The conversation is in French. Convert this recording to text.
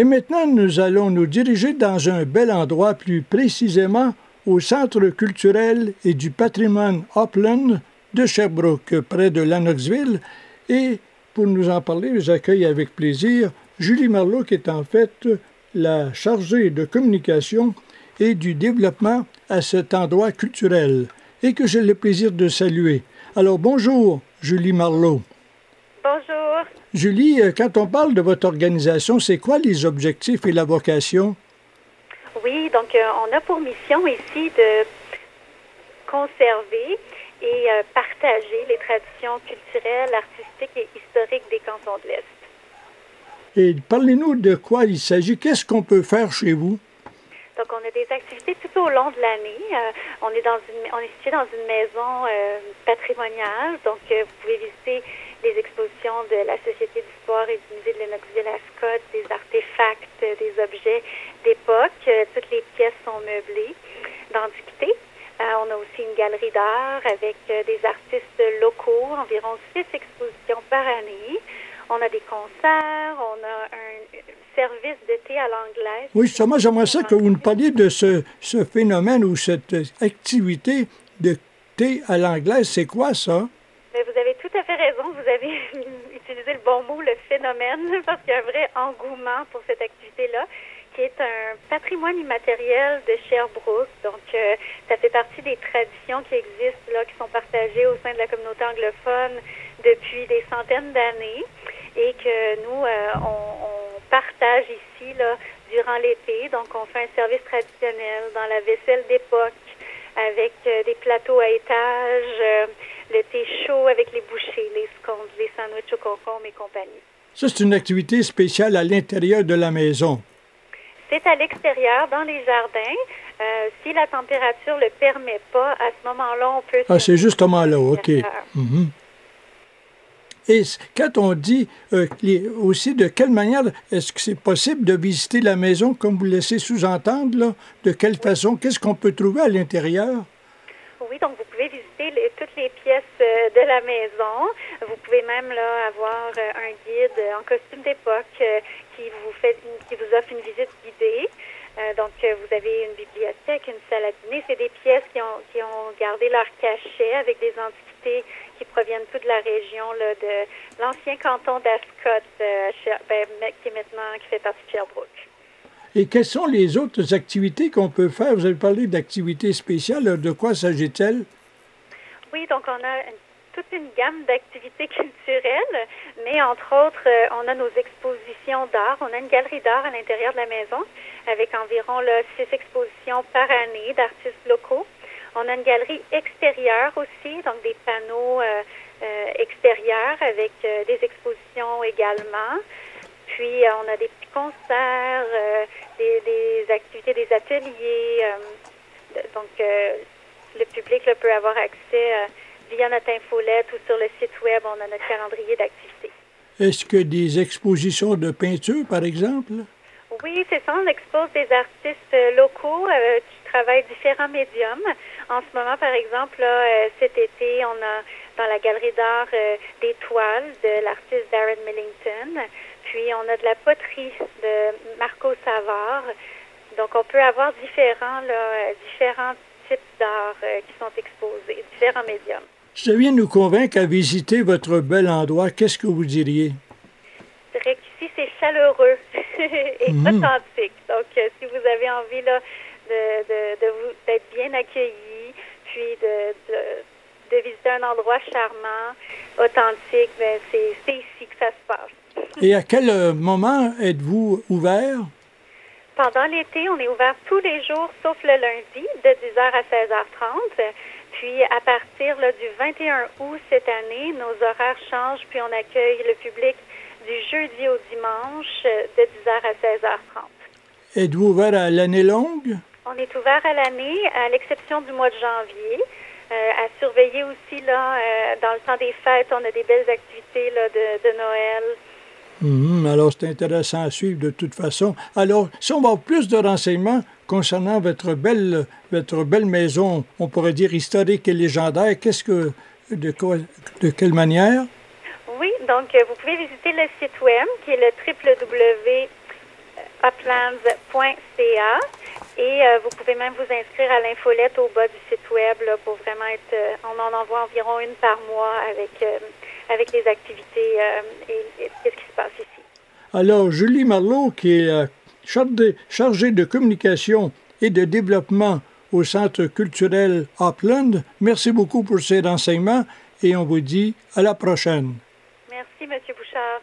Et maintenant, nous allons nous diriger dans un bel endroit, plus précisément au Centre culturel et du patrimoine Upland de Sherbrooke, près de Lennoxville. Et pour nous en parler, j'accueille avec plaisir Julie Marlowe, qui est en fait la chargée de communication et du développement à cet endroit culturel, et que j'ai le plaisir de saluer. Alors bonjour, Julie Marlowe. Julie, euh, quand on parle de votre organisation, c'est quoi les objectifs et la vocation? Oui, donc euh, on a pour mission ici de conserver et euh, partager les traditions culturelles, artistiques et historiques des cantons de l'Est. Et parlez-nous de quoi il s'agit. Qu'est-ce qu'on peut faire chez vous? Donc, on a des activités tout au long de l'année. Euh, on est dans une, on est situé dans une maison patrimoniale. Donc, vous pouvez visiter les expositions de la Société d'histoire et du musée de Lennoxville à Scott, des artefacts, des objets d'époque. toutes les pièces sont meublées d'antiquité. on a aussi une galerie d'art avec des artistes locaux, environ six expositions par année. On a des concerts, on a un service de thé à l'anglaise. Oui, moi j'aimerais ça que vous nous parliez de ce, ce phénomène ou cette activité de thé à l'anglaise. C'est quoi ça? Mais vous avez tout à raison. Vous avez utilisé le bon mot, le phénomène, parce qu'il y a un vrai engouement pour cette activité-là qui est un patrimoine immatériel de Sherbrooke. Donc, euh, ça fait partie des traditions qui existent, là, qui sont partagées au sein de la communauté anglophone depuis des centaines d'années et que nous, euh, on, partage ici là, durant l'été. Donc, on fait un service traditionnel dans la vaisselle d'époque avec euh, des plateaux à étage, euh, thé chaud avec les bouchées, les scones, les sandwichs au concombre et compagnie. Ça, c'est une activité spéciale à l'intérieur de la maison. C'est à l'extérieur, dans les jardins. si la température ne le permet pas, à ce moment-là, on peut... Ah, c'est justement là, OK. Et quand on dit euh, aussi de quelle manière est-ce que c'est possible de visiter la maison, comme vous laissez sous-entendre, de quelle façon, qu'est-ce qu'on peut trouver à l'intérieur? Oui, donc vous pouvez visiter toutes les pièces euh, de la maison. Vous pouvez même là avoir euh, un guide en costume d'époque qui vous fait qui vous offre une visite guidée. donc, vous avez une bibliothèque, une salle à dîner. C'est des pièces qui ont, qui ont gardé leur cachet avec des antiquités qui proviennent toutes de la région de l'ancien canton d'Ascot, euh, ben, qui est maintenant qui fait partie de Sherbrooke. Et quelles sont les autres activités qu'on peut faire? Vous avez parlé d'activités spéciales. De quoi s'agit-il? Oui, donc on a toute une gamme d'activités culturelles, mais entre autres, euh, on a nos expositions d'art. On a une galerie d'art à l'intérieur de la maison avec environ là, six expositions par année d'artistes locaux. On a une galerie extérieure aussi, donc des panneaux euh, euh, extérieurs avec des expositions également. Puis on a des petits concerts, ateliers. donc le public peut avoir accès via notre infolette ou sur le site web. On a notre calendrier d'activités. Est-ce que des expositions de peinture, par exemple? Oui, c'est ça. On expose des artistes locaux qui travaillent différents médiums. En ce moment, par exemple, euh, cet été, on a dans la galerie d'art euh, des toiles de l'artiste Darren Millington. Puis on a de la poterie de Marco Savard. Donc on peut avoir différents, là, différents types d'art euh, qui sont exposés, différents médiums. Je viens nous convaincre à visiter votre bel endroit. Qu'est-ce que vous diriez? Je dirais qu'ici, c'est chaleureux et mhm. authentique. Donc, si vous avez envie là, de, de, de vous d'être bien accueilli, puis de, de, de, visiter un endroit charmant, authentique, ben c'est, c'est ici que ça se passe. Et à quel euh, moment êtes-vous ouvert? Pendant l'été, on est ouvert tous les jours, sauf le lundi, de 10h à 16h30. Puis à partir là, du 21 août cette année, nos horaires changent, puis on accueille le public du jeudi au dimanche de 10h à 16h30. Êtes-vous ouvert à l'année longue? On est ouvert à l'année, à l'exception du mois de janvier. Euh, à surveiller aussi, là, euh, dans le temps des fêtes, on a des belles activités là, de, de Noël. Mmh, alors, c'est intéressant à suivre de toute façon. Alors, si on va plus de renseignements concernant votre belle, votre belle maison, on pourrait dire historique et légendaire, qu'est-ce que, de, quoi, de quelle manière? Oui, donc, euh, vous pouvez visiter le site web qui est le www uplands.ca et euh, vous pouvez même vous inscrire à l'infolette au bas du site web pour vraiment être. Euh, on en envoie environ une par mois avec, avec les activités et, et ce qui se passe ici? Alors, Julie Marlot, qui est chargée de communication et de développement au Centre culturel Upland, merci beaucoup pour ces renseignements et on vous dit à la prochaine. Merci, M. Bouchard.